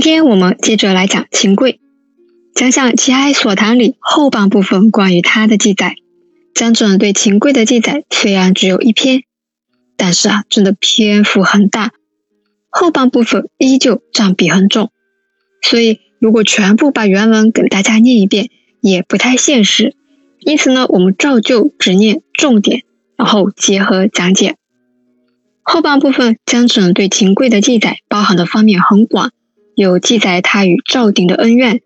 今天我们接着来讲秦桧，讲讲《齐哀所谈》里后半部分关于他的记载。江准对秦桧的记载虽然只有一篇，但是啊，真的篇幅很大，后半部分依旧占比很重。所以如果全部把原文给大家念一遍，也不太现实。因此呢，我们照旧只念重点，然后结合讲解。后半部分江准对秦桧的记载包含的方面很广。有记载他与赵鼎的恩怨，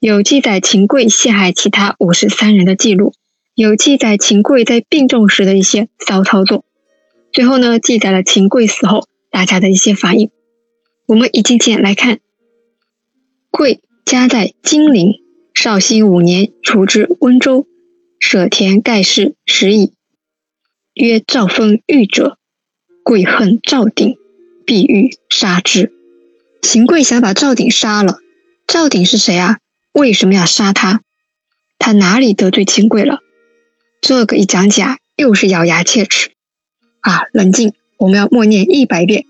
有记载秦桧陷害其他五十三人的记录，有记载秦桧在病重时的一些骚操作，最后呢，记载了秦桧死后大家的一些反应。我们一件件来看。桧家在金陵，绍兴五年除之温州，舍田盖世食矣。曰赵封御者，贵恨赵鼎，必欲杀之。秦桧想把赵鼎杀了，赵鼎是谁啊？为什么要杀他？他哪里得罪秦桧了？这个一讲起啊，又是咬牙切齿啊！冷静，我们要默念一百遍。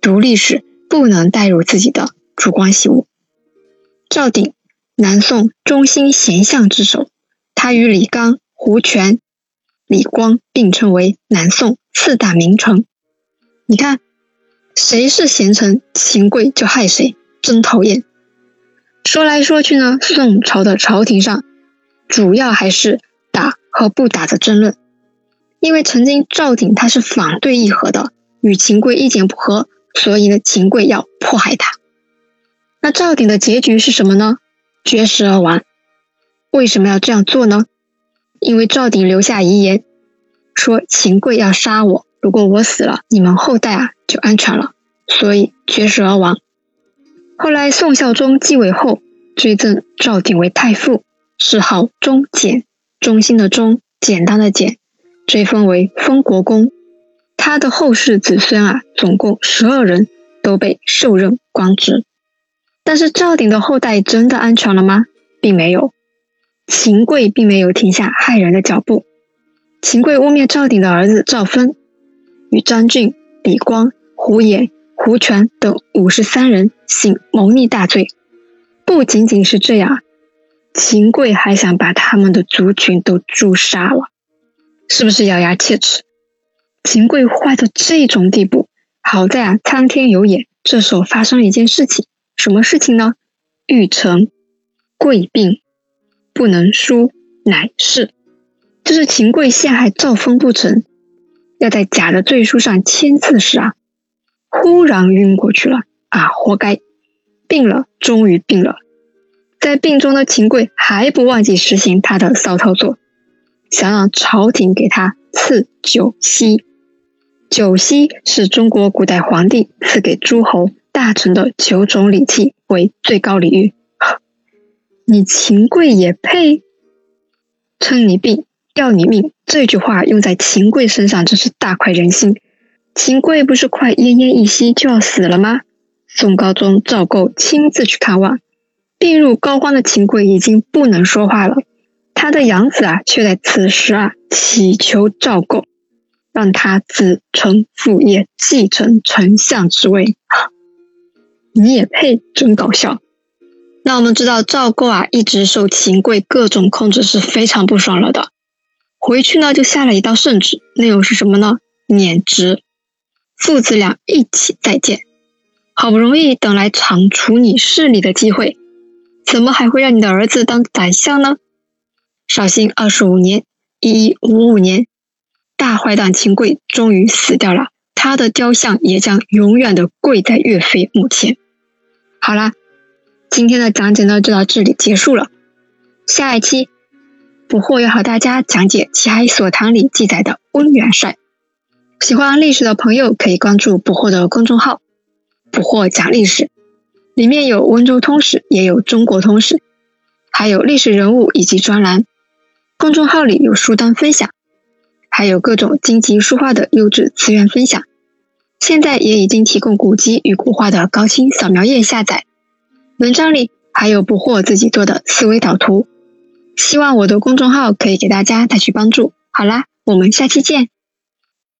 读历史不能带入自己的主观喜恶。赵鼎，南宋中兴贤相之首，他与李纲、胡权、李光并称为南宋四大名臣。你看。谁是贤臣，秦桧就害谁，真讨厌。说来说去呢，宋朝的朝廷上主要还是打和不打的争论。因为曾经赵鼎他是反对议和的，与秦桧意见不合，所以呢，秦桧要迫害他。那赵鼎的结局是什么呢？绝食而亡。为什么要这样做呢？因为赵鼎留下遗言，说秦桧要杀我，如果我死了，你们后代啊。就安全了，所以绝食而亡。后来宋孝宗继位后，追赠赵鼎为太傅，谥号忠简，忠心的忠，简单的简，追封为封国公。他的后世子孙啊，总共十二人都被授任官职。但是赵鼎的后代真的安全了吗？并没有。秦桧并没有停下害人的脚步。秦桧污蔑赵鼎的儿子赵芬与张俊、李光。胡衍、胡权等五十三人行谋逆大罪，不仅仅是这样，秦桧还想把他们的族群都诛杀了，是不是咬牙切齿？秦桧坏到这种地步，好在啊，苍天有眼，这时候发生了一件事情，什么事情呢？玉成，贵病，不能书，乃是，就是秦桧陷害赵封不成，要在假的罪书上签字时啊。忽然晕过去了啊！活该，病了，终于病了。在病中的秦桧还不忘记实行他的骚操作，想让朝廷给他赐九锡。九锡是中国古代皇帝赐给诸侯大臣的九种礼器，为最高礼遇。你秦桧也配？称你病，要你命，这句话用在秦桧身上真是大快人心。秦桧不是快奄奄一息就要死了吗？宋高宗赵构亲自去看望，病入膏肓的秦桧已经不能说话了。他的养子啊，却在此时啊祈求赵构，让他子承父业，继承丞相之位。你也配？真搞笑。那我们知道赵构啊，一直受秦桧各种控制，是非常不爽了的。回去呢，就下了一道圣旨，内容是什么呢？免职。父子俩一起再见，好不容易等来铲除你势力的机会，怎么还会让你的儿子当宰相呢？绍兴二十五年（一一五五年），大坏蛋秦桧终于死掉了，他的雕像也将永远的跪在岳飞墓前。好啦，今天的讲解呢就到这里结束了。下一期，捕获要和大家讲解《齐海所堂》里记载的温元帅。喜欢历史的朋友可以关注捕获的公众号“捕获讲历史”，里面有温州通史，也有中国通史，还有历史人物以及专栏。公众号里有书单分享，还有各种经籍书画的优质资源分享。现在也已经提供古籍与古画的高清扫描页下载。文章里还有捕获自己做的思维导图。希望我的公众号可以给大家带去帮助。好啦，我们下期见。